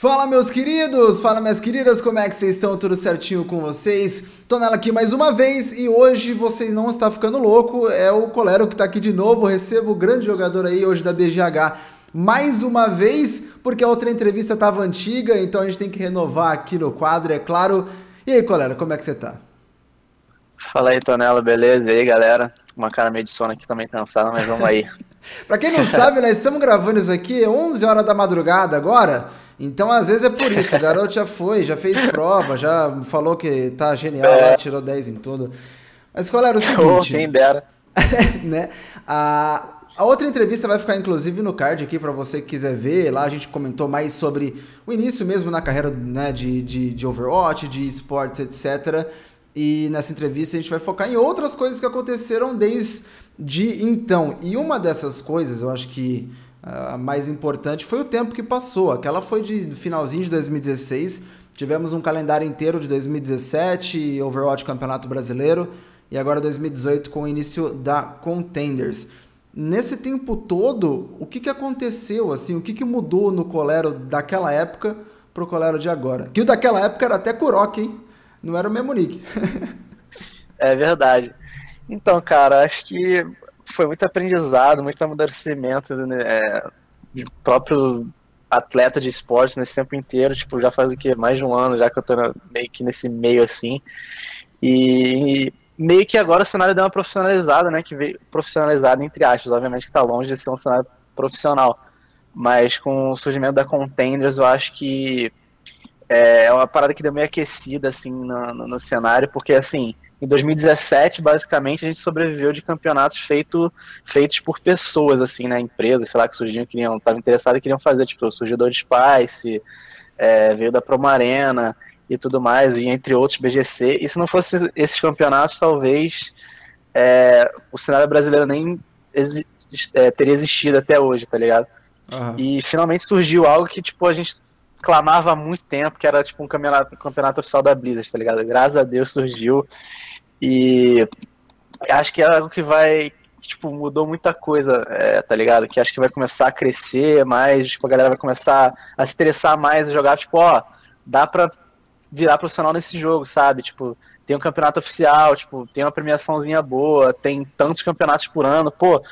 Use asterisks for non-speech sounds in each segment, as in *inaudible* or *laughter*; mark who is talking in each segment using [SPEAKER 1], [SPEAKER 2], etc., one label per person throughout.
[SPEAKER 1] Fala meus queridos, fala minhas queridas, como é que vocês estão? Tudo certinho com vocês? Tô nela aqui mais uma vez e hoje vocês não está ficando louco, é o Colero que tá aqui de novo, recebo o grande jogador aí hoje da BGH mais uma vez, porque a outra entrevista tava antiga, então a gente tem que renovar aqui no quadro, é claro. E aí, Colero, como é que você tá?
[SPEAKER 2] Fala aí, Tonela, beleza? E aí, galera? Uma cara meio de sono aqui também cansada, mas vamos aí. *laughs*
[SPEAKER 1] pra quem não sabe, nós estamos gravando isso aqui 11 horas da madrugada agora. Então, às vezes é por isso. O garoto já foi, já fez prova, já falou que tá genial, é. tirou 10 em tudo. Mas qual era o *laughs* seguinte? Oh,
[SPEAKER 2] quem dera. *laughs*
[SPEAKER 1] né? A, a outra entrevista vai ficar, inclusive, no card aqui para você que quiser ver. Lá a gente comentou mais sobre o início mesmo na carreira né, de, de, de Overwatch, de esportes, etc. E nessa entrevista a gente vai focar em outras coisas que aconteceram desde então. E uma dessas coisas, eu acho que a mais importante foi o tempo que passou. Aquela foi de finalzinho de 2016. Tivemos um calendário inteiro de 2017, Overwatch Campeonato Brasileiro e agora 2018 com o início da Contenders. Nesse tempo todo, o que, que aconteceu assim? O que, que mudou no Colero daquela época pro Colero de agora? Que o daquela época era até Kurok, hein? Não era o mesmo nick. *laughs*
[SPEAKER 2] é verdade. Então, cara, acho que foi muito aprendizado, muito amadurecimento né, é, de próprio atleta de esportes nesse tempo inteiro. Tipo, já faz o que? Mais de um ano já que eu tô meio que nesse meio assim. E, e meio que agora o cenário deu uma profissionalizada, né? Que veio profissionalizada entre aspas, obviamente que tá longe de ser um cenário profissional. Mas com o surgimento da Contenders, eu acho que é, é uma parada que deu meio aquecida assim no, no, no cenário, porque assim em 2017, basicamente, a gente sobreviveu de campeonatos feito, feitos por pessoas, assim, né? Empresas, sei lá, que surgiam, queriam, estavam interessadas e queriam fazer, tipo, surgiu do Spice, é, veio da Promarena e tudo mais, e entre outros, BGC. E se não fosse esses campeonatos, talvez é, o cenário brasileiro nem exi é, teria existido até hoje, tá ligado? Uhum. E finalmente surgiu algo que, tipo, a gente clamava há muito tempo, que era, tipo, um campeonato, um campeonato oficial da Blizzard, tá ligado? Graças a Deus surgiu. E acho que é algo que vai, tipo, mudou muita coisa, é, tá ligado? Que acho que vai começar a crescer mais, tipo, a galera vai começar a se estressar mais a jogar, tipo, ó, dá pra virar profissional nesse jogo, sabe? Tipo, tem um campeonato oficial, tipo, tem uma premiaçãozinha boa, tem tantos campeonatos por ano, pô.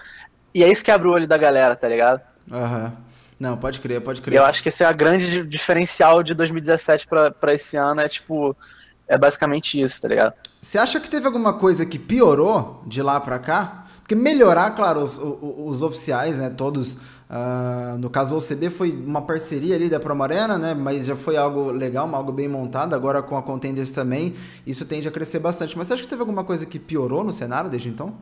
[SPEAKER 2] E é isso que abre o olho da galera, tá ligado?
[SPEAKER 1] Aham. Uhum. Não, pode crer, pode crer.
[SPEAKER 2] Eu acho que esse é a grande diferencial de 2017 para esse ano, é tipo, é basicamente isso, tá ligado?
[SPEAKER 1] Você acha que teve alguma coisa que piorou de lá para cá? Porque melhorar, claro, os, os, os oficiais, né, todos, uh, no caso o OCB foi uma parceria ali da Promarena, né, mas já foi algo legal, algo bem montado, agora com a Contenders também, isso tende a crescer bastante. Mas você acha que teve alguma coisa que piorou no cenário desde então?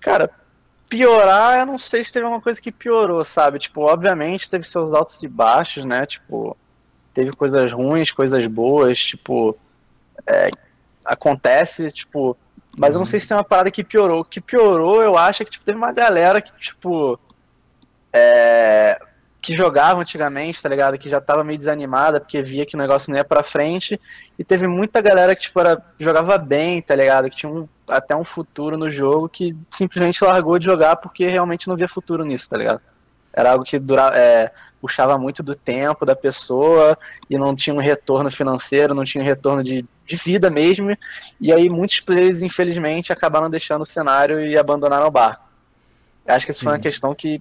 [SPEAKER 2] Cara, piorar, eu não sei se teve alguma coisa que piorou, sabe? Tipo, obviamente teve seus altos e baixos, né, tipo, teve coisas ruins, coisas boas, tipo é, acontece, tipo. Mas eu não sei se tem uma parada que piorou. O que piorou, eu acho, é que tipo, teve uma galera que, tipo. É, que jogava antigamente, tá ligado? Que já tava meio desanimada porque via que o negócio não ia pra frente. E teve muita galera que, tipo, era, jogava bem, tá ligado? Que tinha um, até um futuro no jogo que simplesmente largou de jogar porque realmente não via futuro nisso, tá ligado? Era algo que durava, é, puxava muito do tempo da pessoa e não tinha um retorno financeiro, não tinha um retorno de, de vida mesmo. E aí muitos players, infelizmente, acabaram deixando o cenário e abandonaram o barco. Acho que isso foi uma questão que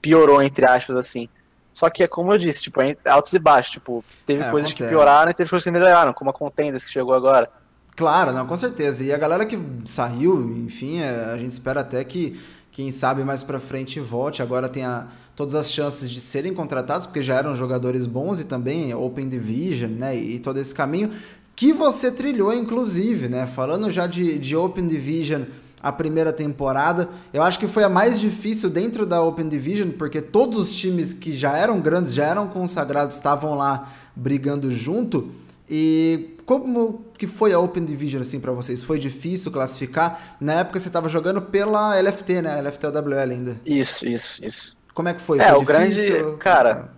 [SPEAKER 2] piorou, entre aspas, assim. Só que é como eu disse, tipo, altos e baixos. Tipo, teve é, coisas acontece. que pioraram e teve coisas que melhoraram, como a Contenders que chegou agora.
[SPEAKER 1] Claro, não, com certeza. E a galera que saiu, enfim, é, a gente espera até que, quem sabe mais pra frente volte. Agora tem a, todas as chances de serem contratados, porque já eram jogadores bons e também Open Division, né? E todo esse caminho que você trilhou, inclusive, né? Falando já de, de Open Division, a primeira temporada, eu acho que foi a mais difícil dentro da Open Division, porque todos os times que já eram grandes, já eram consagrados, estavam lá brigando junto. E como que foi a Open Division assim para vocês? Foi difícil classificar? Na época você estava jogando pela LFT, né? LFTWL ainda.
[SPEAKER 2] Isso, isso, isso.
[SPEAKER 1] Como é que foi?
[SPEAKER 2] É,
[SPEAKER 1] foi
[SPEAKER 2] o difícil? grande, cara,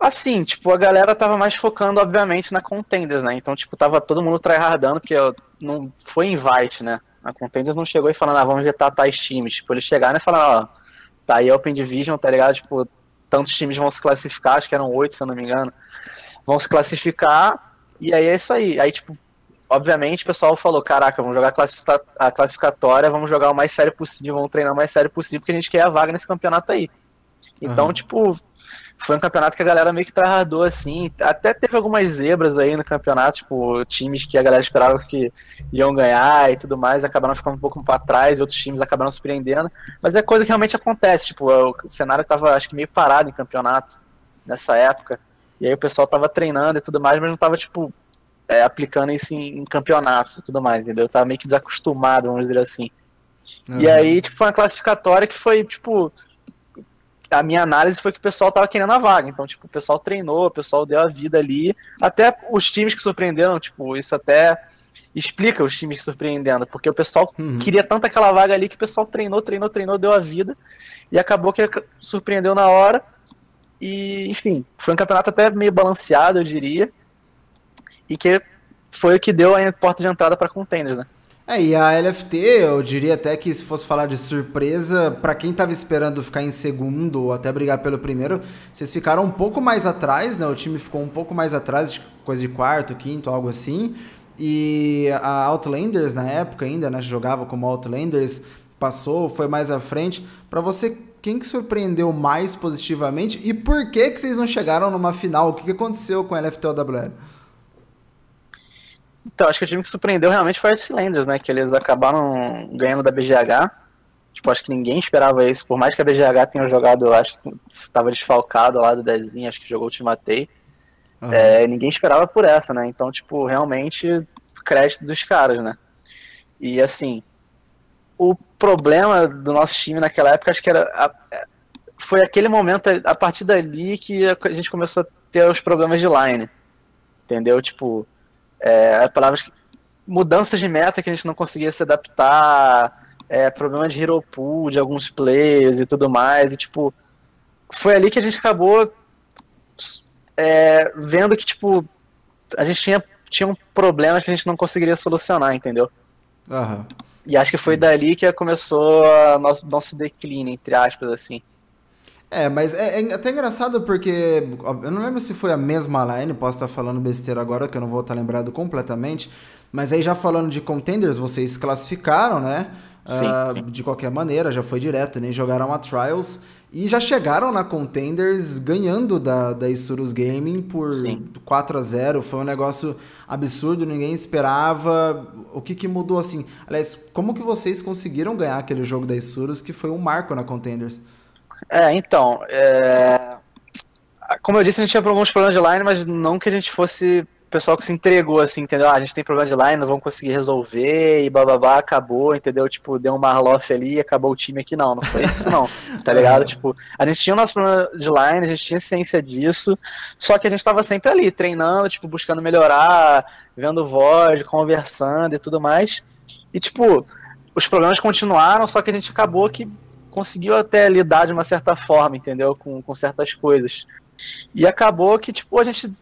[SPEAKER 2] Assim, tipo, a galera tava mais focando, obviamente, na Contenders, né? Então, tipo, tava todo mundo tryhardando, porque não foi invite, né? A Contenders não chegou e falando, ah, vamos vetar tais times. Tipo, eles chegaram e falaram, ó, tá aí a Open Division, tá ligado? Tipo, tantos times vão se classificar, acho que eram oito, se eu não me engano, vão se classificar, e aí é isso aí. Aí, tipo, obviamente o pessoal falou, caraca, vamos jogar a classificatória, vamos jogar o mais sério possível, vamos treinar o mais sério possível, porque a gente quer a vaga nesse campeonato aí. Então, uhum. tipo, foi um campeonato que a galera meio que tryhardou, assim. Até teve algumas zebras aí no campeonato, tipo, times que a galera esperava que iam ganhar e tudo mais, acabaram ficando um pouco para trás, e outros times acabaram surpreendendo. Mas é coisa que realmente acontece, tipo, o cenário tava, acho que, meio parado em campeonato nessa época. E aí o pessoal tava treinando e tudo mais, mas não tava, tipo, é, aplicando isso em, em, campeonatos e tudo mais, entendeu? Eu tava meio que desacostumado, vamos dizer assim. Uhum. E aí, tipo, foi uma classificatória que foi, tipo, a minha análise foi que o pessoal tava querendo a vaga. Então, tipo, o pessoal treinou, o pessoal deu a vida ali. Até os times que surpreenderam, tipo, isso até explica os times surpreendendo, porque o pessoal uhum. queria tanto aquela vaga ali que o pessoal treinou, treinou, treinou, deu a vida. E acabou que surpreendeu na hora. E, enfim, foi um campeonato até meio balanceado, eu diria. E que foi o que deu a porta de entrada para contenders, né?
[SPEAKER 1] É, e a LFT, eu diria até que se fosse falar de surpresa, para quem tava esperando ficar em segundo ou até brigar pelo primeiro, vocês ficaram um pouco mais atrás, né? O time ficou um pouco mais atrás, coisa de quarto, quinto, algo assim. E a Outlanders na época ainda, né, jogava como Outlanders, passou, foi mais à frente. Para você, quem que surpreendeu mais positivamente e por que que vocês não chegaram numa final? O que, que aconteceu com a LFT-OWL?
[SPEAKER 2] Então, acho que o time que surpreendeu realmente foi a Cylinders, né? Que eles acabaram ganhando da BGH. Tipo, acho que ninguém esperava isso. Por mais que a BGH tenha jogado, eu acho que estava desfalcado lá do Dezinho, acho que jogou o Timatei. Uhum. É, ninguém esperava por essa, né? Então, tipo, realmente, crédito dos caras, né? E assim, o problema do nosso time naquela época, acho que era. A, foi aquele momento, a partir dali, que a gente começou a ter os problemas de line. Entendeu? Tipo, é, palavras que, mudanças de meta que a gente não conseguia se adaptar, é, problema de hero pool de alguns players e tudo mais, e tipo, foi ali que a gente acabou é, vendo que, tipo, a gente tinha, tinha um problema que a gente não conseguiria solucionar, entendeu?
[SPEAKER 1] Uhum.
[SPEAKER 2] E acho que foi dali que começou o nosso, nosso declínio, entre aspas, assim.
[SPEAKER 1] É, mas é, é, até engraçado porque eu não lembro se foi a mesma line, posso estar falando besteira agora, que eu não vou estar lembrado completamente. Mas aí já falando de contenders, vocês classificaram, né? Sim, uh, De qualquer maneira, já foi direto, nem jogaram a Trials. E já chegaram na Contenders ganhando da, da Isurus Gaming por sim. 4 a 0 Foi um negócio absurdo, ninguém esperava. O que, que mudou assim? Aliás, como que vocês conseguiram ganhar aquele jogo da Isurus que foi um marco na Contenders?
[SPEAKER 2] É, então, é... como eu disse, a gente tinha alguns problemas de line, mas não que a gente fosse pessoal que se entregou, assim, entendeu? Ah, a gente tem problema de line, não vamos conseguir resolver, e bababá, acabou, entendeu? Tipo, deu um Marloff ali e acabou o time aqui, não, não foi isso não, *laughs* tá ligado? tipo, a gente tinha o nosso problema de line, a gente tinha ciência disso, só que a gente tava sempre ali, treinando, tipo, buscando melhorar, vendo voz, conversando e tudo mais, e tipo, os problemas continuaram, só que a gente acabou que conseguiu até lidar de uma certa forma, entendeu? Com, com certas coisas. E acabou que, tipo, a gente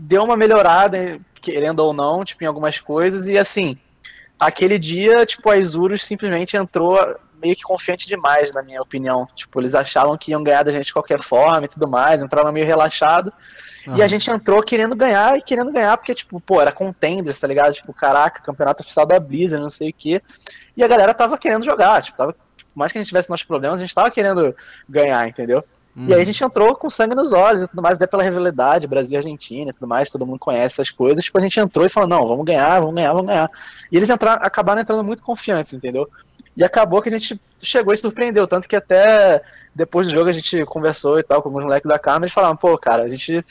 [SPEAKER 2] deu uma melhorada, querendo ou não, tipo, em algumas coisas, e assim, aquele dia, tipo, a Isurus simplesmente entrou meio que confiante demais, na minha opinião. Tipo, eles achavam que iam ganhar da gente de qualquer forma e tudo mais, entraram meio relaxado. Uhum. E a gente entrou querendo ganhar e querendo ganhar, porque, tipo, pô, era contenders, tá ligado? Tipo, caraca, campeonato oficial da Blizzard, não sei o quê. E a galera tava querendo jogar, tipo, tava por mais que a gente tivesse nossos problemas, a gente tava querendo ganhar, entendeu? Hum. E aí a gente entrou com sangue nos olhos e tudo mais, até pela rivalidade, Brasil e Argentina e tudo mais, todo mundo conhece essas coisas. Tipo, a gente entrou e falou, não, vamos ganhar, vamos ganhar, vamos ganhar. E eles entraram, acabaram entrando muito confiantes, entendeu? E acabou que a gente chegou e surpreendeu, tanto que até depois do jogo a gente conversou e tal com alguns moleques da Câmara e falaram, pô, cara, a gente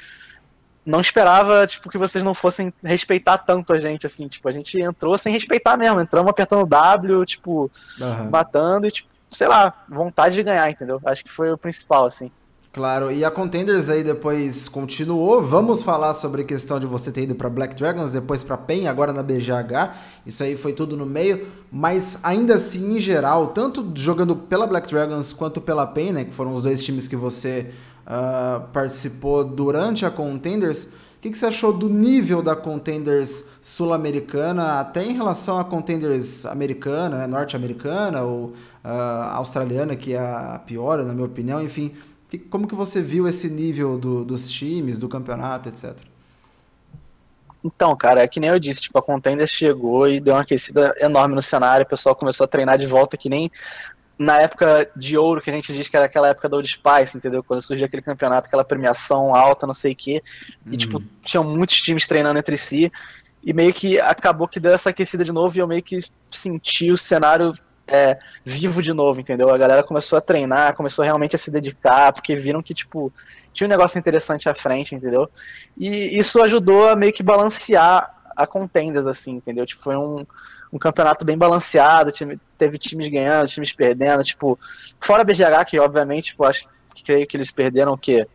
[SPEAKER 2] não esperava, tipo, que vocês não fossem respeitar tanto a gente, assim, tipo, a gente entrou sem respeitar mesmo, entramos apertando W, tipo, uhum. matando e, tipo, sei lá, vontade de ganhar, entendeu? Acho que foi o principal, assim.
[SPEAKER 1] Claro, e a Contenders aí depois continuou. Vamos falar sobre a questão de você ter ido para Black Dragons, depois para PEN, agora na BGH. Isso aí foi tudo no meio, mas ainda assim, em geral, tanto jogando pela Black Dragons quanto pela PEN, né, que foram os dois times que você uh, participou durante a Contenders, o que, que, você achou do nível da Contenders sul-americana, até em relação à Contenders americana, né, norte-americana ou uh, australiana, que é a pior, na minha opinião, enfim. Que, como que você viu esse nível do, dos times, do campeonato, etc?
[SPEAKER 2] Então, cara, é que nem eu disse, tipo, a Contender chegou e deu uma aquecida enorme no cenário, o pessoal começou a treinar de volta que nem na época de ouro que a gente diz que era aquela época da Old Spice, entendeu? Quando surgiu aquele campeonato, aquela premiação alta, não sei o quê. E, tipo, uhum. tinham muitos times treinando entre si. E meio que acabou que deu essa aquecida de novo e eu meio que senti o cenário é, vivo de novo, entendeu? A galera começou a treinar, começou realmente a se dedicar, porque viram que, tipo, tinha um negócio interessante à frente, entendeu? E isso ajudou a meio que balancear a contenders, assim, entendeu? Tipo, foi um, um campeonato bem balanceado, time, teve times ganhando, times perdendo, tipo, fora a BGH, que obviamente, tipo, acho que creio que eles perderam o quê?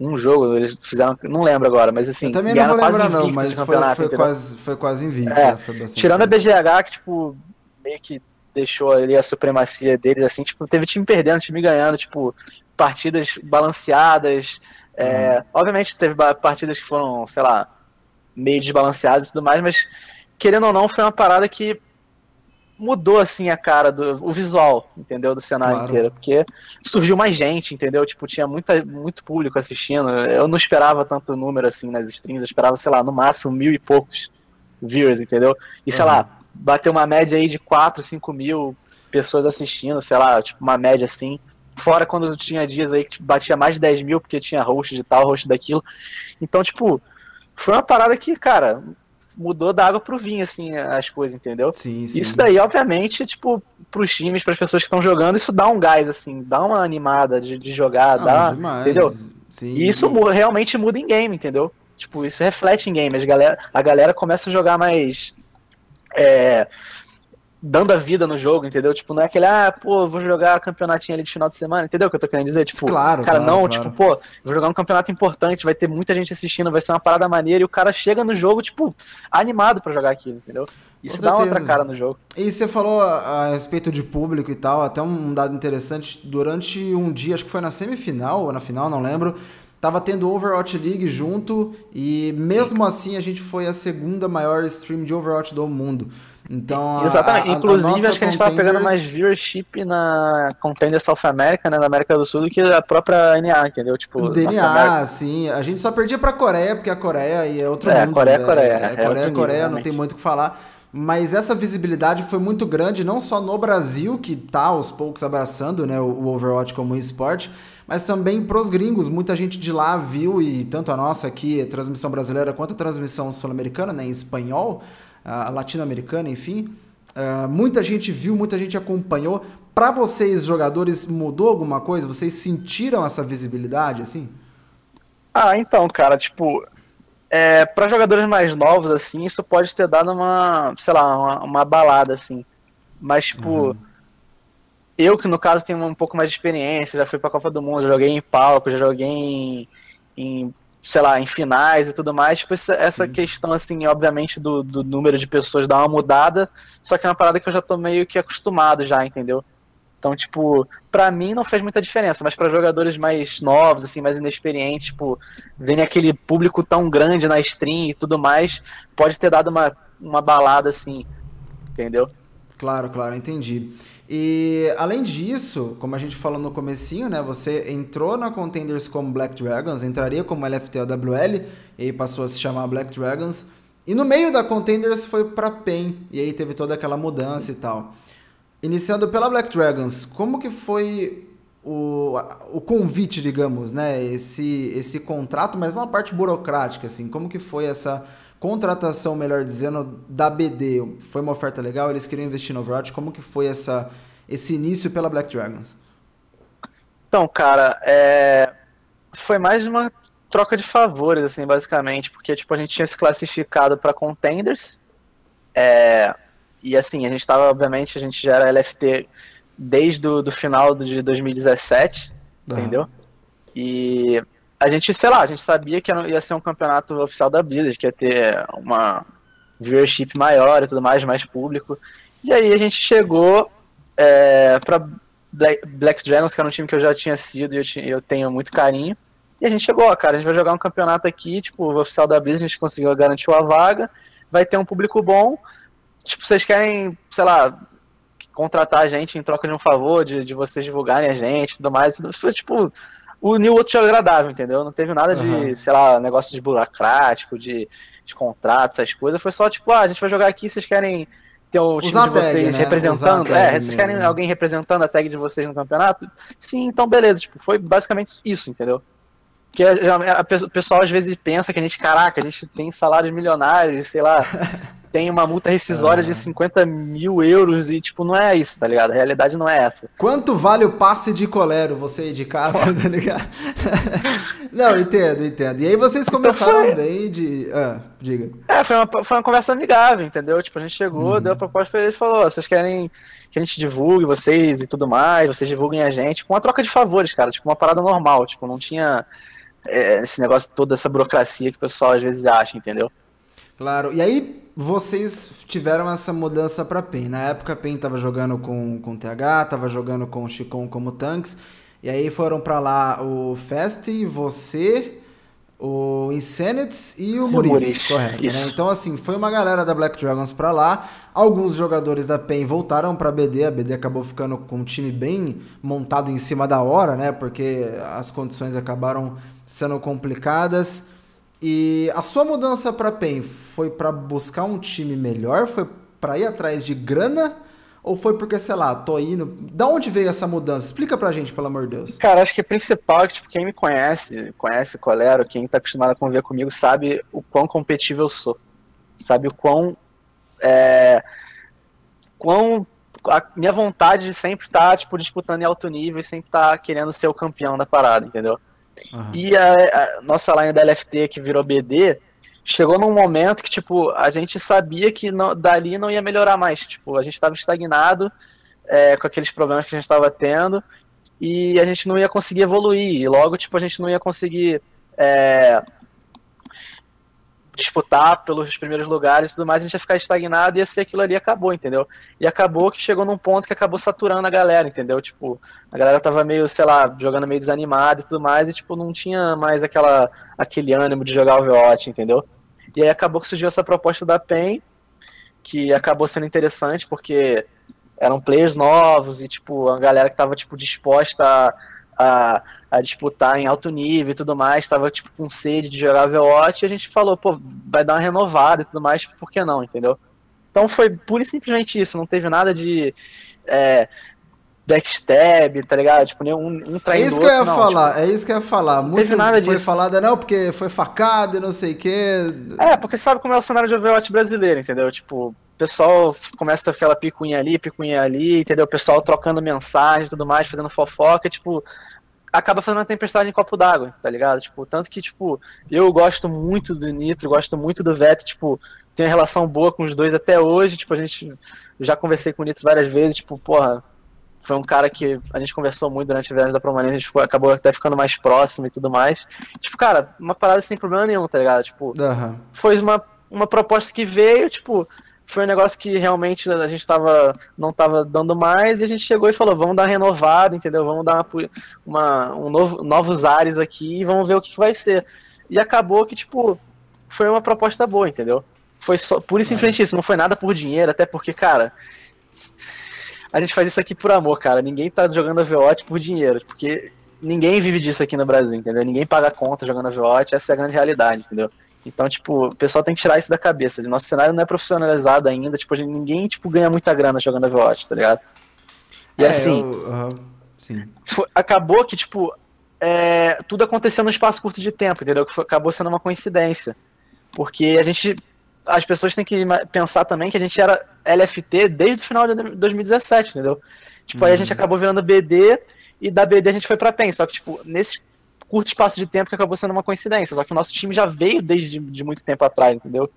[SPEAKER 2] Um jogo, eles fizeram, não lembro agora, mas assim,
[SPEAKER 1] Eu também não vou lembrar não, mas foi, foi quase, foi quase invicto.
[SPEAKER 2] É, é tirando a BGH, que tipo, meio que deixou ali a supremacia deles, assim, tipo, teve time perdendo, time ganhando, tipo, partidas balanceadas, é, uhum. obviamente teve partidas que foram, sei lá, meio desbalanceadas e tudo mais, mas querendo ou não, foi uma parada que mudou assim a cara do o visual, entendeu, do cenário claro. inteiro, porque surgiu mais gente, entendeu? Tipo, tinha muita, muito público assistindo. Eu não esperava tanto número assim nas streams, eu esperava, sei lá, no máximo mil e poucos viewers, entendeu? E sei uhum. lá, bateu uma média aí de 4, 5 mil pessoas assistindo, sei lá, tipo, uma média assim. Fora quando tinha dias aí que batia mais de 10 mil, porque tinha host de tal, host daquilo. Então, tipo, foi uma parada que, cara, mudou da água pro vinho, assim, as coisas, entendeu?
[SPEAKER 1] Sim, sim.
[SPEAKER 2] Isso daí, obviamente, tipo, pros times, pras pessoas que estão jogando, isso dá um gás, assim, dá uma animada de, de jogar, dá, demais. entendeu? Sim. E isso realmente muda em game, entendeu? Tipo, isso reflete em game, a galera, a galera começa a jogar mais... É, dando a vida no jogo, entendeu? Tipo, não é aquele, ah, pô, vou jogar campeonatinho ali de final de semana, entendeu o que eu tô querendo dizer? Tipo,
[SPEAKER 1] claro,
[SPEAKER 2] cara,
[SPEAKER 1] claro,
[SPEAKER 2] não,
[SPEAKER 1] claro.
[SPEAKER 2] tipo, pô, vou jogar um campeonato importante, vai ter muita gente assistindo, vai ser uma parada maneira, e o cara chega no jogo, tipo, animado para jogar aquilo, entendeu? Isso dá outra cara no jogo.
[SPEAKER 1] E você falou a, a, respeito de público e tal, até um dado interessante, durante um dia, acho que foi na semifinal ou na final, não lembro, tava tendo Overwatch League junto, e mesmo Sim. assim a gente foi a segunda maior stream de Overwatch do mundo. Então,
[SPEAKER 2] Exatamente. A, a, Inclusive, a acho que a gente estava pegando mais viewership na Contender South America, né, na América do Sul, do que a própria NA, entendeu? Tipo,
[SPEAKER 1] DNA, sim. A gente só perdia pra Coreia, porque a Coreia e é outro
[SPEAKER 2] é,
[SPEAKER 1] mundo.
[SPEAKER 2] Coreia, é Coreia.
[SPEAKER 1] É, é Coreia, é Coreia, não tem muito o que falar. Mas essa visibilidade foi muito grande, não só no Brasil, que tá aos poucos abraçando né, o Overwatch como esporte, mas também pros gringos. Muita gente de lá viu, e tanto a nossa aqui, a transmissão brasileira, quanto a transmissão sul-americana, né, em espanhol, a latino-americana, enfim. Uh, muita gente viu, muita gente acompanhou. Para vocês, jogadores, mudou alguma coisa? Vocês sentiram essa visibilidade, assim?
[SPEAKER 2] Ah, então, cara, tipo, é, para jogadores mais novos, assim, isso pode ter dado uma, sei lá, uma, uma balada, assim. Mas, tipo, uhum. eu que no caso tenho um pouco mais de experiência, já fui pra Copa do Mundo, já joguei em palco, já joguei em, em sei lá, em finais e tudo mais, tipo, essa, questão, assim, obviamente, do, do número de pessoas dá uma mudada, só que é uma parada que eu já tô meio que acostumado já, entendeu? Então, tipo, pra mim não fez muita diferença, mas para jogadores mais novos, assim, mais inexperientes, tipo, verem aquele público tão grande na stream e tudo mais, pode ter dado uma, uma balada, assim, entendeu?
[SPEAKER 1] Claro, claro, entendi. E além disso, como a gente falou no comecinho, né, você entrou na Contenders como Black Dragons, entraria como LFTWL, e passou a se chamar Black Dragons. E no meio da Contenders foi para PEN, e aí teve toda aquela mudança e tal. Iniciando pela Black Dragons, como que foi o, o convite, digamos, né, esse, esse contrato, mas não a parte burocrática, assim, como que foi essa contratação, melhor dizendo, da BD foi uma oferta legal? Eles queriam investir no Overwatch? Como que foi essa, esse início pela Black Dragons?
[SPEAKER 2] Então, cara, é... foi mais uma troca de favores, assim, basicamente, porque tipo a gente tinha se classificado para contenders, é... e assim a gente estava, obviamente, a gente já era LFT desde o do final de 2017, uhum. entendeu? E a gente, sei lá, a gente sabia que ia ser um campeonato oficial da Blizzard, que ia ter uma viewership maior e tudo mais, mais público. E aí a gente chegou é, para Black, Black Dragons, que era um time que eu já tinha sido e eu, tinha, eu tenho muito carinho. E a gente chegou, ó, cara, a gente vai jogar um campeonato aqui, tipo, o oficial da Blizzard, a gente conseguiu garantir uma vaga, vai ter um público bom. Tipo, vocês querem, sei lá, contratar a gente em troca de um favor, de, de vocês divulgarem a gente e tudo mais. Foi, tipo, o New Outro agradável, entendeu? Não teve nada de, uhum. sei lá, negócio de burocrático, de, de contrato, essas coisas. Foi só tipo, ah, a gente vai jogar aqui, vocês querem ter o time Usar de vocês tag, né? representando? É, vocês querem alguém representando a tag de vocês no campeonato? Sim, então beleza. Tipo, foi basicamente isso, entendeu? Porque o pessoal às vezes pensa que a gente, caraca, a gente tem salários milionários, sei lá, *laughs* tem uma multa rescisória de 50 mil euros e, tipo, não é isso, tá ligado? A realidade não é essa.
[SPEAKER 1] Quanto vale o passe de colero, você aí de casa, *laughs* tá ligado? não, entendo, entendo. E aí vocês começaram então bem de... Ah, diga.
[SPEAKER 2] É, foi uma, foi uma conversa amigável, entendeu? Tipo, a gente chegou, hum. deu a proposta pra eles e falou, vocês querem que a gente divulgue vocês e tudo mais, vocês divulguem a gente, com uma troca de favores, cara, tipo, uma parada normal, tipo, não tinha é, esse negócio, toda essa burocracia que o pessoal às vezes acha, entendeu?
[SPEAKER 1] Claro. E aí, vocês tiveram essa mudança para PEN. Na época, a PEN tava jogando com, com TH, tava jogando com o Chicon como tanques. E aí foram para lá o Fest, você, o Insanites e o Muriz, correto, né? Então, assim, foi uma galera da Black Dragons para lá. Alguns jogadores da PEN voltaram para BD. A BD acabou ficando com um time bem montado em cima da hora, né? Porque as condições acabaram sendo complicadas. E a sua mudança para PEN foi para buscar um time melhor? Foi para ir atrás de grana? Ou foi porque, sei lá, tô indo. Da onde veio essa mudança? Explica pra gente, pelo amor de Deus.
[SPEAKER 2] Cara, acho que o principal é que, tipo, quem me conhece, conhece Colero, quem tá acostumado a conviver comigo, sabe o quão competitivo eu sou. Sabe o quão. É, quão. A minha vontade de sempre estar, tá, tipo, disputando em alto nível e sempre estar tá querendo ser o campeão da parada, entendeu? Uhum. E a, a, nossa line da LFT, que virou BD, chegou num momento que, tipo, a gente sabia que não, dali não ia melhorar mais. Tipo, a gente estava estagnado é, com aqueles problemas que a gente estava tendo e a gente não ia conseguir evoluir. E logo, tipo, a gente não ia conseguir é, disputar pelos primeiros lugares e tudo mais, a gente ia ficar estagnado e ia ser aquilo ali acabou, entendeu? E acabou que chegou num ponto que acabou saturando a galera, entendeu? Tipo, a galera tava meio, sei lá, jogando meio desanimada e tudo mais, e tipo, não tinha mais aquela, aquele ânimo de jogar o Overwatch, entendeu? E aí acabou que surgiu essa proposta da PEN, que acabou sendo interessante, porque eram players novos e, tipo, a galera que tava, tipo, disposta a, a a disputar em alto nível e tudo mais, estava tipo com sede de jogar Overwatch, e a gente falou, pô, vai dar uma renovada e tudo mais, por que não, entendeu? Então foi pura e simplesmente isso, não teve nada de é, backstab, tá ligado? Tipo, nenhum um
[SPEAKER 1] traindo É isso que eu ia não, falar, tipo, é isso que eu ia falar. Muito teve nada foi disso. falada, não, porque foi facada e não sei o quê.
[SPEAKER 2] É, porque sabe como é o cenário de Overwatch brasileiro, entendeu? Tipo, o pessoal começa aquela picuinha ali, picuinha ali, entendeu? O pessoal trocando mensagem e tudo mais, fazendo fofoca, tipo, acaba fazendo uma tempestade em copo d'água, tá ligado? Tipo, tanto que, tipo, eu gosto muito do Nitro, gosto muito do Vet, tipo, tenho uma relação boa com os dois até hoje, tipo, a gente já conversei com o Nitro várias vezes, tipo, porra, foi um cara que a gente conversou muito durante a viagem da Promanência, a gente ficou, acabou até ficando mais próximo e tudo mais. Tipo, cara, uma parada sem problema nenhum, tá ligado? Tipo, uhum. foi uma, uma proposta que veio, tipo, foi um negócio que realmente a gente tava, não estava dando mais e a gente chegou e falou, vamos dar uma renovada, entendeu? Vamos dar uma, uma um novo, novos ares aqui e vamos ver o que, que, vai ser. E acabou que, tipo, foi uma proposta boa, entendeu? Foi só, pura e simplesmente isso, não foi nada por dinheiro, até porque, cara, a gente faz isso aqui por amor, cara. Ninguém tá jogando Overwatch por dinheiro, porque ninguém vive disso aqui no Brasil, entendeu? Ninguém paga conta jogando Overwatch, essa é a grande realidade, entendeu? Então, tipo, o pessoal tem que tirar isso da cabeça. Nosso cenário não é profissionalizado ainda, tipo, ninguém, tipo, ganha muita grana jogando Overwatch, tá ligado? E é, assim, eu, sim. Foi, acabou que, tipo, é, tudo aconteceu num espaço curto de tempo, entendeu? Que foi, acabou sendo uma coincidência. Porque a gente, as pessoas têm que pensar também que a gente era LFT desde o final de 2017, entendeu? Tipo, uhum. aí a gente uhum. acabou virando BD e da BD a gente foi pra PEN. Só que, tipo, nesse curto espaço de tempo que acabou sendo uma coincidência. Só que o nosso time já veio desde de muito tempo atrás, entendeu?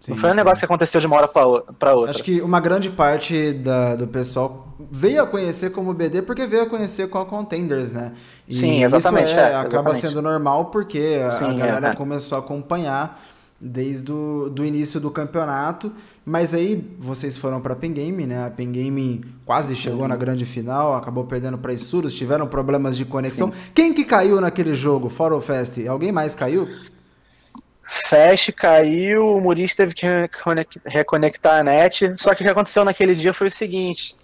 [SPEAKER 2] Sim, não foi um sim. negócio que aconteceu de uma hora para outra.
[SPEAKER 1] Acho que uma grande parte da, do pessoal veio a conhecer como BD porque veio a conhecer com a Contenders, né?
[SPEAKER 2] E sim, exatamente.
[SPEAKER 1] Isso é, é, acaba exatamente. sendo normal porque a, sim, a galera é, é. começou a acompanhar desde o do início do campeonato. Mas aí vocês foram para a Pen Game, né? A Pen Game quase chegou na grande final, acabou perdendo para Isurus, tiveram problemas de conexão. Sim. Quem que caiu naquele jogo, fora o Fest? Alguém mais caiu?
[SPEAKER 2] Fast caiu, o Muris teve que reconectar a net. Só que o que aconteceu naquele dia foi o seguinte: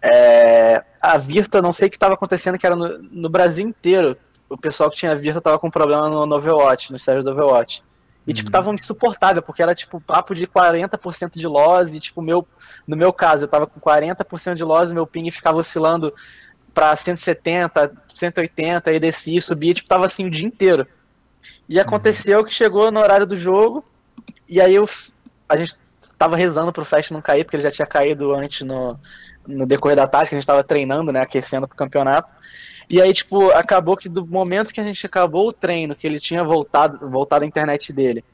[SPEAKER 2] é, a Virta, não sei o que estava acontecendo, que era no, no Brasil inteiro o pessoal que tinha visto tava com problema no, no Overwatch, no server do Overwatch. E, tipo, uhum. tava insuportável, porque era, tipo, papo de 40% de loss, e, tipo, meu, no meu caso, eu tava com 40% de loss, meu ping ficava oscilando pra 170, 180, e descia e subia, tipo, tava assim o dia inteiro. E uhum. aconteceu que chegou no horário do jogo, e aí eu, a gente tava rezando pro Fast não cair, porque ele já tinha caído antes no, no decorrer da tática, a gente tava treinando, né, aquecendo pro campeonato. E aí, tipo, acabou que do momento que a gente acabou o treino, que ele tinha voltado, voltado a internet dele,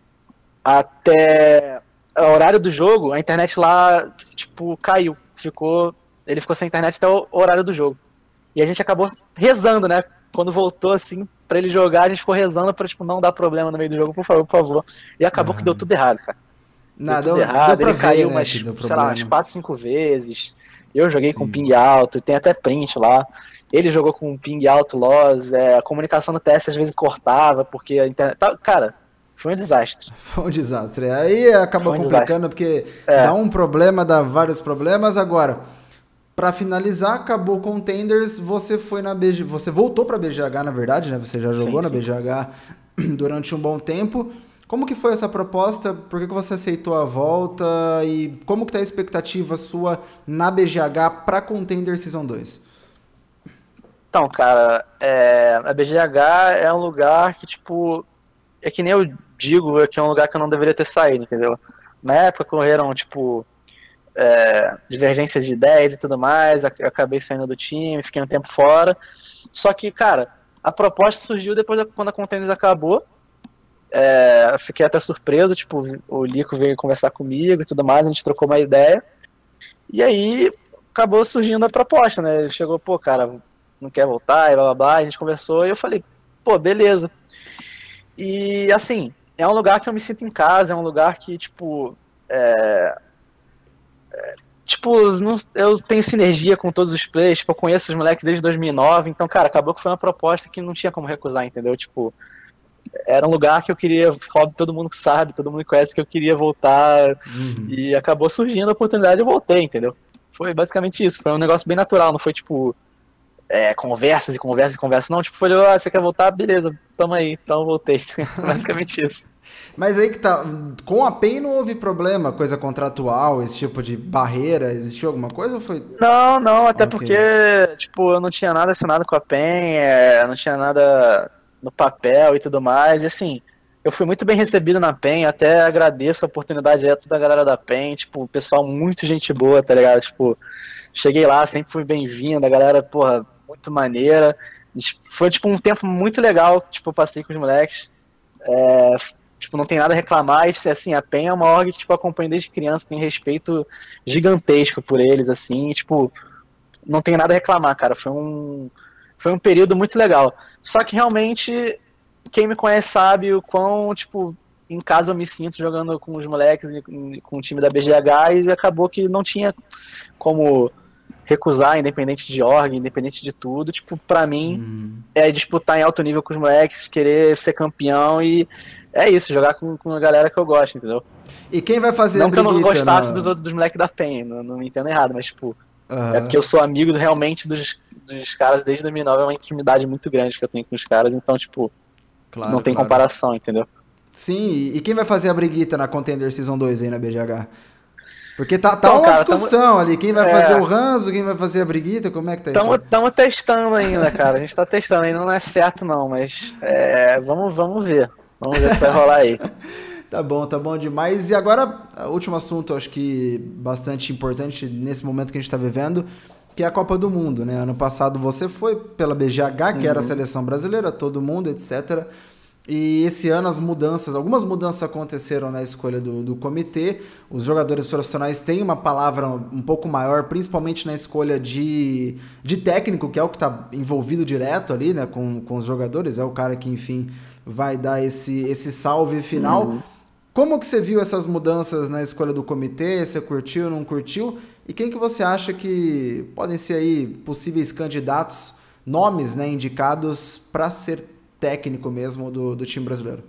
[SPEAKER 2] até o horário do jogo, a internet lá, tipo, caiu. Ficou. Ele ficou sem internet até o horário do jogo. E a gente acabou rezando, né? Quando voltou assim, para ele jogar, a gente ficou rezando pra, tipo, não dar problema no meio do jogo, por favor, por favor. E acabou uhum. que deu tudo errado, cara.
[SPEAKER 1] Nada, deu deu, errado, deu
[SPEAKER 2] ele ver, caiu né, umas, sei lá, umas 4, 5 vezes. Eu joguei Sim. com ping alto, tem até print lá. Ele jogou com ping alto, loss, é, a comunicação no TS às vezes cortava, porque a internet. Tá, cara, foi um desastre. *laughs*
[SPEAKER 1] Foi um desastre. Aí acaba um complicando, desastre. porque é. dá um problema, dá vários problemas. Agora, para finalizar, acabou com Tenders, você foi na BG... você voltou para BGH, na verdade, né? Você já jogou sim, na sim. BGH *clears throat* durante um bom tempo. Como que foi essa proposta? Por que, que você aceitou a volta? E como que tá a expectativa sua na BGH para Contender Season 2?
[SPEAKER 2] Então, cara, é, a BGH é um lugar que, tipo, é que nem eu digo, é que é um lugar que eu não deveria ter saído, entendeu? Na época correram, tipo, é, divergências de ideias e tudo mais, eu acabei saindo do time, fiquei um tempo fora. Só que, cara, a proposta surgiu depois da, quando a Contêineres acabou. É, fiquei até surpreso, tipo, o Lico veio conversar comigo e tudo mais, a gente trocou uma ideia. E aí acabou surgindo a proposta, né? Ele chegou, pô, cara, você não quer voltar, e blá blá blá. A gente conversou e eu falei, pô, beleza. E assim, é um lugar que eu me sinto em casa, é um lugar que, tipo. É, é, tipo, não, eu tenho sinergia com todos os players, tipo, eu conheço os moleques desde 2009, então, cara, acabou que foi uma proposta que não tinha como recusar, entendeu? Tipo, era um lugar que eu queria, óbvio, todo mundo sabe, todo mundo conhece que eu queria voltar, uhum. e acabou surgindo a oportunidade eu voltei, entendeu? Foi basicamente isso, foi um negócio bem natural, não foi tipo, é, conversas e conversas e conversas. Não, tipo, falei, ah, você quer voltar? Beleza, tamo aí. Então voltei. *laughs* Basicamente isso.
[SPEAKER 1] Mas aí que tá. Com a PEN não houve problema, coisa contratual, esse tipo de barreira? Existiu alguma coisa ou foi.
[SPEAKER 2] Não, não, até okay. porque, tipo, eu não tinha nada assinado com a PEN, é, não tinha nada no papel e tudo mais. E assim, eu fui muito bem recebido na PEN, até agradeço a oportunidade aí a toda a galera da PEN, tipo, pessoal muito gente boa, tá ligado? Tipo, cheguei lá, sempre fui bem-vindo, a galera, porra, muito maneira. Foi, tipo, um tempo muito legal, tipo, eu passei com os moleques. É, tipo, não tem nada a reclamar. E, assim, a PEN é uma org que, tipo, acompanha desde criança, tem respeito gigantesco por eles, assim, e, tipo, não tem nada a reclamar, cara. Foi um, foi um período muito legal. Só que, realmente, quem me conhece sabe o quão, tipo, em casa eu me sinto jogando com os moleques e com o time da BGH e acabou que não tinha como recusar, independente de org, independente de tudo, tipo, para mim uhum. é disputar em alto nível com os moleques, querer ser campeão e é isso, jogar com, com a galera que eu gosto, entendeu?
[SPEAKER 1] E quem vai fazer
[SPEAKER 2] Não que eu não gostasse dos outros dos moleques da PEN, não, não me entendo errado, mas tipo, uhum. é porque eu sou amigo realmente dos, dos caras desde 2009, é uma intimidade muito grande que eu tenho com os caras, então, tipo, claro, não tem claro. comparação, entendeu?
[SPEAKER 1] Sim, e quem vai fazer a briguita na Contender Season 2 aí na BGH? Porque tá, tá então, uma cara, discussão tamo... ali. Quem vai é... fazer o Ranzo, quem vai fazer a Briguita, como é que tá
[SPEAKER 2] tamo, isso? Estamos testando ainda, cara. A gente tá testando ainda, não é certo não, mas é, vamos, vamos ver. Vamos ver o que vai rolar aí. *laughs*
[SPEAKER 1] tá bom, tá bom demais. E agora, último assunto, acho que bastante importante nesse momento que a gente tá vivendo, que é a Copa do Mundo, né? Ano passado você foi pela BGH, que uhum. era a uhum. seleção brasileira, todo mundo, etc. E esse ano as mudanças, algumas mudanças aconteceram na escolha do, do comitê. Os jogadores profissionais têm uma palavra um pouco maior, principalmente na escolha de, de técnico, que é o que está envolvido direto ali né, com, com os jogadores. É o cara que, enfim, vai dar esse, esse salve final. Uhum. Como que você viu essas mudanças na escolha do comitê? Você curtiu, não curtiu? E quem que você acha que podem ser aí possíveis candidatos, nomes né, indicados para ser técnico mesmo do, do time brasileiro?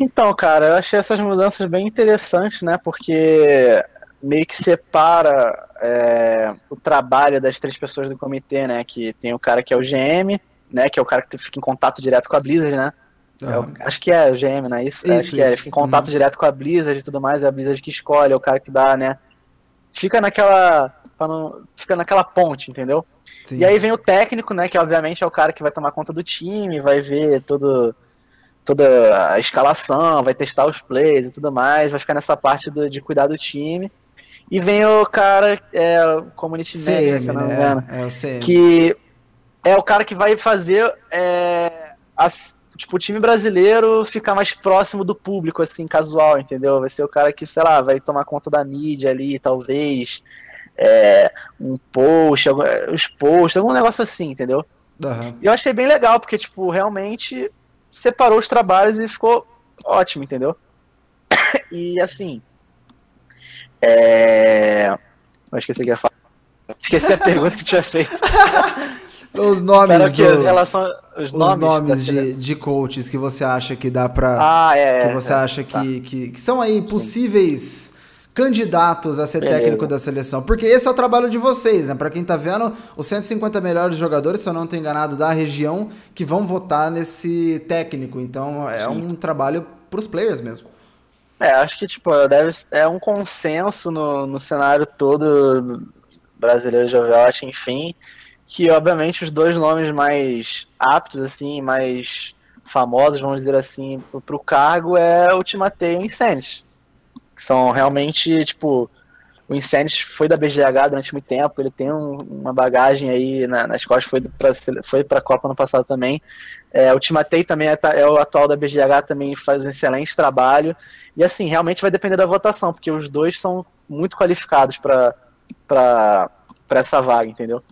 [SPEAKER 2] Então, cara, eu achei essas mudanças bem interessantes, né? Porque meio que separa é, o trabalho das três pessoas do comitê, né? Que tem o cara que é o GM, né? Que é o cara que fica em contato direto com a Blizzard, né? É acho que é o GM, não é isso?
[SPEAKER 1] Isso,
[SPEAKER 2] acho que é,
[SPEAKER 1] isso.
[SPEAKER 2] fica em contato
[SPEAKER 1] Uhum.
[SPEAKER 2] direto com a Blizzard e tudo mais, é a Blizzard que escolhe, é o cara que dá, né? Fica naquela. não- fica naquela ponte, entendeu?
[SPEAKER 1] Sim.
[SPEAKER 2] E aí vem o técnico, né? Que obviamente é o cara que vai tomar conta do time, vai ver todo, toda a escalação, vai testar os plays e tudo mais, vai ficar nessa parte do- de cuidar do time. E vem o cara, é, o community manager, se
[SPEAKER 1] CM,
[SPEAKER 2] não me engano,
[SPEAKER 1] né? É o CM.
[SPEAKER 2] que é o cara que vai fazer é, as- tipo, o time brasileiro ficar mais próximo do público, assim, casual, entendeu? Vai ser o cara que, sei lá, vai tomar conta da mídia ali, talvez. É, um post, algum- os posts, algum negócio assim, entendeu?
[SPEAKER 1] Aham.
[SPEAKER 2] E eu achei bem legal, porque, tipo, realmente separou os trabalhos e ficou ótimo, entendeu? *coughs* E assim. É. Eu esqueci que ia falar. Esqueci a pergunta que tinha feito. *laughs*
[SPEAKER 1] Os nomes, do-
[SPEAKER 2] relação os
[SPEAKER 1] os
[SPEAKER 2] nomes,
[SPEAKER 1] nomes, de, de coaches que você acha que dá pra.
[SPEAKER 2] Ah, é.
[SPEAKER 1] que você
[SPEAKER 2] é,
[SPEAKER 1] acha
[SPEAKER 2] tá.
[SPEAKER 1] que, que, que são aí possíveis candidatos a ser
[SPEAKER 2] Beleza.
[SPEAKER 1] técnico da seleção. Porque esse é o trabalho de vocês, né? Pra quem tá vendo, os 150 melhores jogadores, se eu não tô enganado, da região, que vão votar nesse técnico. Então é
[SPEAKER 2] Sim.
[SPEAKER 1] um trabalho pros players mesmo.
[SPEAKER 2] É, acho que tipo, deve, é um consenso no, no cenário todo brasileiro de Overwatch, enfim, que obviamente os dois nomes mais aptos, assim, mais famosos, vamos dizer assim, pro, pro cargo é o Timatei e o Incêndios. Que são realmente, tipo, o Incêndios foi da BGH durante muito tempo, ele tem um- uma bagagem aí na, nas costas, foi sele- foi pra Copa no passado também. É, o Timatei também é, é o atual da BGH, também faz um excelente trabalho. E assim, realmente vai depender da votação, porque os dois são muito qualificados para para essa vaga, entendeu?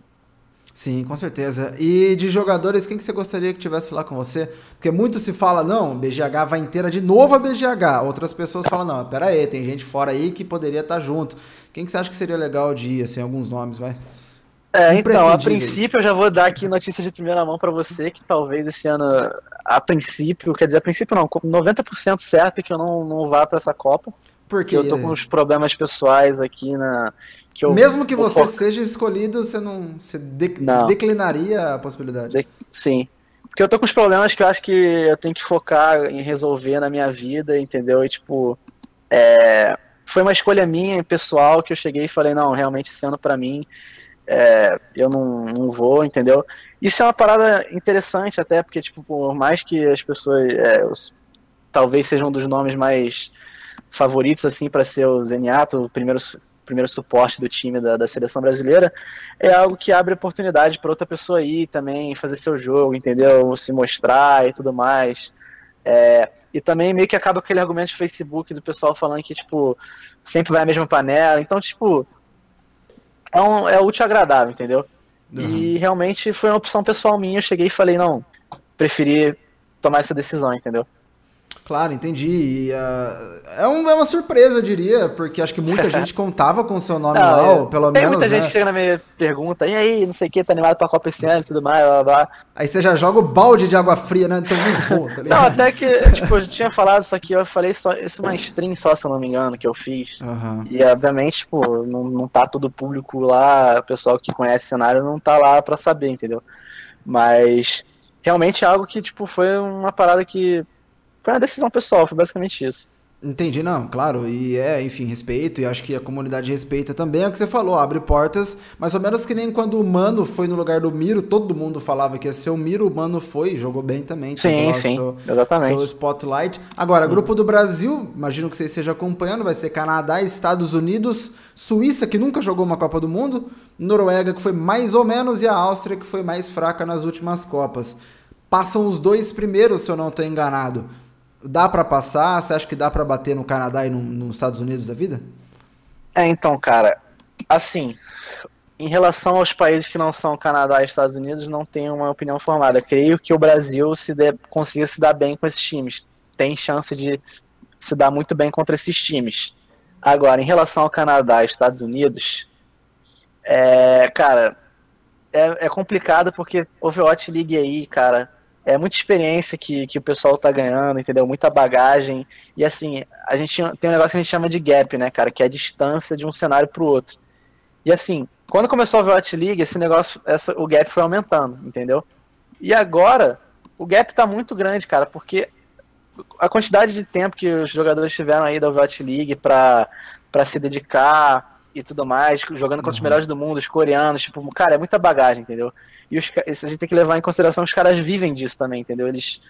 [SPEAKER 1] Sim, com certeza. E de jogadores, quem que você gostaria que tivesse lá com você? Porque muito se fala, não, BGH vai inteira de novo a BGH. Outras pessoas falam, não, pera aí, tem gente fora aí que poderia estar junto. Quem que você acha que seria legal de ir, assim, alguns nomes, vai?
[SPEAKER 2] É, então, a princípio eu já vou dar aqui notícia de primeira mão para você, que talvez esse ano, a princípio, quer dizer, a princípio não, com 90% certo que eu não, não vá para essa Copa,
[SPEAKER 1] Porque
[SPEAKER 2] eu tô com uns problemas pessoais aqui na... Que eu,
[SPEAKER 1] mesmo que você
[SPEAKER 2] focar-
[SPEAKER 1] seja escolhido, você não, você de-
[SPEAKER 2] Não.
[SPEAKER 1] declinaria a possibilidade.
[SPEAKER 2] De- Sim. Porque eu tô com os problemas que eu acho que eu tenho que focar em resolver na minha vida, entendeu? E tipo, é, foi uma escolha minha, pessoal, que eu cheguei e falei, não, realmente esse ano pra mim, é, eu não, não vou, entendeu? Isso é uma parada interessante até, porque, tipo, por mais que as pessoas é, talvez sejam um dos nomes mais favoritos, assim, para ser o Zeniato, o primeiro, primeiro suporte do time da, da seleção brasileira, é algo que abre oportunidade para outra pessoa ir também, fazer seu jogo, entendeu? Se mostrar e tudo mais. É, e também meio que acaba com aquele argumento de Facebook do pessoal falando que, tipo, sempre vai a mesma panela. Então, tipo, é, um, é útil e agradável, entendeu? E realmente foi uma opção pessoal minha. Eu cheguei e falei, não, preferi tomar essa decisão, entendeu?
[SPEAKER 1] Claro, entendi. E, ah, é, um- é uma surpresa, eu diria, porque acho que muita *laughs* gente contava com o seu nome
[SPEAKER 2] Não,
[SPEAKER 1] lá, pelo
[SPEAKER 2] Tem
[SPEAKER 1] menos,
[SPEAKER 2] muita
[SPEAKER 1] né?
[SPEAKER 2] gente que chega na minha pergunta, e aí, não sei o que, tá animado pra Copa esse ano e tudo mais, blá blá blá.
[SPEAKER 1] Aí você já joga o balde de água fria, né? Então não tá *laughs*
[SPEAKER 2] Não, até que, tipo, eu tinha falado isso aqui, eu falei só, isso é uma stream só, se eu não me engano, que eu fiz.
[SPEAKER 1] Aham.
[SPEAKER 2] E obviamente, tipo, não, não tá todo público lá, o pessoal que conhece o cenário não tá lá pra saber, entendeu? Mas realmente é algo que, tipo, foi uma parada que. Foi uma decisão pessoal, foi basicamente isso.
[SPEAKER 1] Entendi, não, claro, e é, enfim, respeito, e acho que a comunidade respeita também, é o que você falou, abre portas, mais ou menos que nem quando o Mano foi no lugar do Miro, todo mundo falava que ia ser o Miro, o Mano foi, jogou bem também,
[SPEAKER 2] Sim, sim,
[SPEAKER 1] seu,
[SPEAKER 2] exatamente.
[SPEAKER 1] seu spotlight. Agora, grupo do Brasil, imagino que você esteja acompanhando, vai ser Canadá, Estados Unidos, Suíça, que nunca jogou uma Copa do Mundo, Noruega, que foi mais ou menos, e a Áustria, que foi mais fraca nas últimas Copas. Passam os dois primeiros, se eu não estou enganado. Dá pra passar? Você acha que dá pra bater no Canadá e no- nos Estados Unidos da vida?
[SPEAKER 2] É, então, cara, assim, em relação aos países que não são Canadá e Estados Unidos, não tenho uma opinião formada. Creio que o Brasil se dê, consiga se dar bem com esses times. Tem chance de se dar muito bem contra esses times. Agora, em relação ao Canadá e Estados Unidos, é, cara, é, é complicado porque Overwatch League aí, cara, é muita experiência que, que o pessoal tá ganhando, entendeu? Muita bagagem. E assim, a gente tem um negócio que a gente chama de gap, né, cara? Que é a distância de um cenário pro outro. E assim, quando começou a Overwatch League, esse negócio, essa, o gap foi aumentando, entendeu? E agora, o gap tá muito grande, cara, porque a quantidade de tempo que os jogadores tiveram aí da Overwatch League pra, pra se dedicar e tudo mais, jogando contra uhum. os melhores do mundo, os coreanos, tipo, cara, é muita bagagem, entendeu? E os, a gente tem que levar em consideração os caras vivem disso também, entendeu? Eles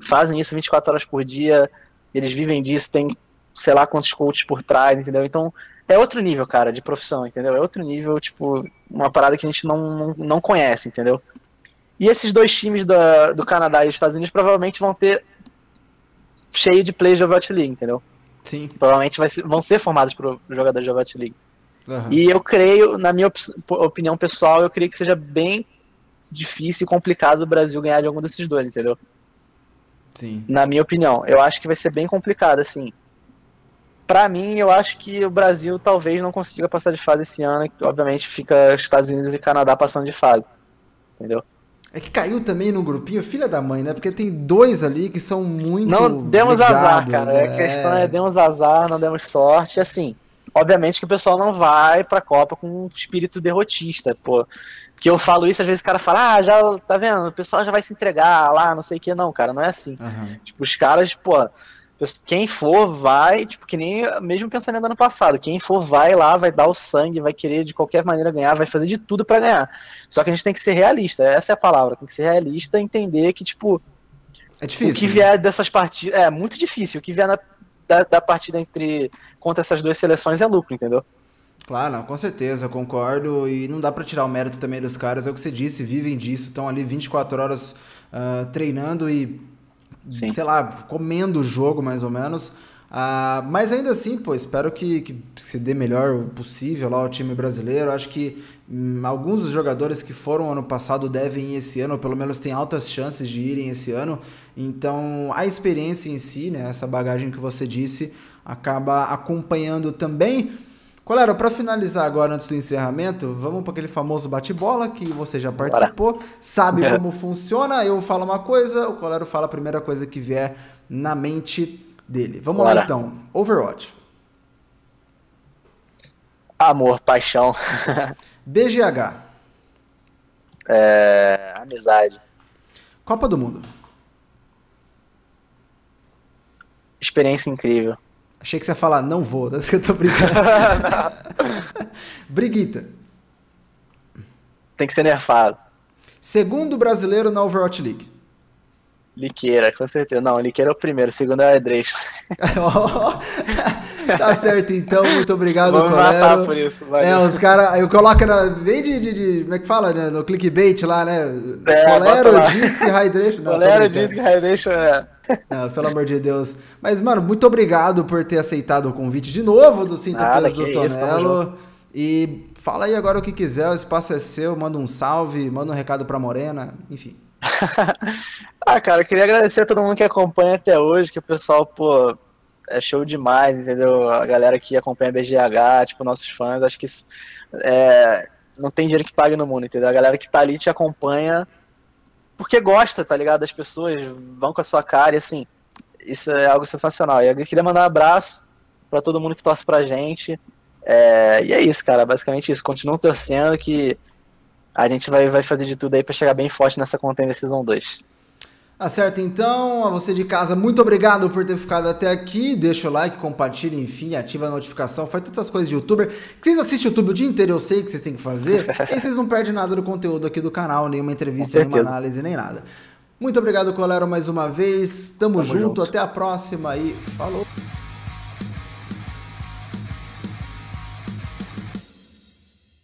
[SPEAKER 2] fazem isso 24 horas por dia, eles vivem disso, tem sei lá quantos coaches por trás, entendeu? Então, é outro nível, cara, de profissão, entendeu? É outro nível, tipo, uma parada que a gente não, não, não conhece, entendeu? E esses dois times da, do Canadá e dos Estados Unidos provavelmente vão ter cheio de players de Overwatch League, entendeu?
[SPEAKER 1] Sim.
[SPEAKER 2] Provavelmente ser, vão ser formados por jogadores de Overwatch League. Uhum. E eu creio, na minha op opinião pessoal, eu creio que seja bem difícil e complicado o Brasil ganhar de algum desses dois, entendeu?
[SPEAKER 1] Sim.
[SPEAKER 2] Na minha opinião. Eu acho que vai ser bem complicado, assim. Pra mim, eu acho que o Brasil talvez não consiga passar de fase esse ano, e obviamente fica Estados Unidos e Canadá passando de fase. Entendeu?
[SPEAKER 1] É que caiu também no grupinho, filha da mãe, né? Porque tem dois ali que são muito.
[SPEAKER 2] Não demos ligados, azar, cara. Né? A questão é demos azar, não demos sorte. Assim, obviamente que o pessoal não vai pra Copa com um espírito derrotista, pô. Porque eu falo isso, às vezes o cara fala, ah, já, tá vendo? O pessoal já vai se entregar lá, não sei o que. Não, cara, não é assim. Uhum. Tipo, os caras, pô, quem for vai, tipo, que nem mesmo pensando no ano passado, quem for vai lá, vai dar o sangue, vai querer de qualquer maneira ganhar, vai fazer de tudo para ganhar. Só que a gente tem que ser realista, essa é a palavra, tem que ser realista e entender que, tipo,
[SPEAKER 1] é difícil.
[SPEAKER 2] O que vier dessas partidas. É muito difícil. O que vier na, da, da, partida entre contra essas duas seleções é lucro, entendeu?
[SPEAKER 1] Claro, não, com certeza, concordo. E não dá para tirar o mérito também dos caras. É o que você disse, vivem disso, estão ali 24 horas uh, treinando e Sim. sei lá, comendo o jogo mais ou menos. Uh, mas ainda assim, pô, espero que, que se dê melhor possível lá o time brasileiro. Acho que hum, alguns dos jogadores que foram ano passado devem ir esse ano, ou pelo menos tem altas chances de irem esse ano. Então a experiência em si, né, essa bagagem que você disse, acaba acompanhando também. Colera, para finalizar agora, antes do encerramento, vamos para aquele famoso bate-bola que você já participou, Bora. sabe *laughs* como funciona. Eu falo uma coisa, o Colero fala a primeira coisa que vier na mente dele. Vamos Bora. lá então. Overwatch.
[SPEAKER 2] Amor, paixão. *laughs*
[SPEAKER 1] BGH.
[SPEAKER 2] É, amizade.
[SPEAKER 1] Copa do Mundo.
[SPEAKER 2] Experiência incrível.
[SPEAKER 1] Achei que você ia falar, não vou, das *laughs* que eu tô brincando. *laughs* Briguita.
[SPEAKER 2] Tem que ser nerfado.
[SPEAKER 1] Segundo brasileiro na Overwatch League.
[SPEAKER 2] Liqueira, com certeza. Não, Liqueira é o primeiro, o segundo é Edreixo. *laughs*
[SPEAKER 1] tá certo, então. Muito obrigado, Vamos Colero. matar por isso. Valeu. É, os caras... Eu coloco na... Vem de, de, de, Como é que fala? Né? No clickbait lá, né? É, Colero, Disc, Hydration.
[SPEAKER 2] Colero, Disc, Hydration, é.
[SPEAKER 1] Não, pelo amor de Deus. Mas, mano, muito obrigado por ter aceitado o convite de novo do Cinto Plus do Tonelo. Isso, e fala aí agora o que quiser, o espaço é seu, manda um salve, manda um recado pra Morena, enfim. *laughs*
[SPEAKER 2] ah, cara, eu queria agradecer a todo mundo que acompanha até hoje, que o pessoal, pô, é show demais, entendeu? A galera que acompanha a BGH, tipo, nossos fãs, acho que isso é, não tem dinheiro que pague no mundo, entendeu? A galera que tá ali te acompanha porque gosta, tá ligado? As pessoas vão com a sua cara e assim, isso é algo sensacional. E eu queria mandar um abraço para todo mundo que torce pra gente. É, e é isso, cara, basicamente isso. Continuam torcendo que a gente vai, vai fazer de tudo aí para chegar bem forte nessa Contender Season 2.
[SPEAKER 1] Acerta então, a você de casa, muito obrigado por ter ficado até aqui. Deixa o like, compartilha, enfim, ativa a notificação, faz todas essas coisas de youtuber. Que vocês assistem YouTube o dia inteiro, eu sei que vocês têm que fazer. *laughs* e vocês não perdem nada do conteúdo aqui do canal, nenhuma entrevista, nenhuma análise, nem nada. Muito obrigado, Colero, mais uma vez. Tamo, Tamo junto, junto, até a próxima e falou!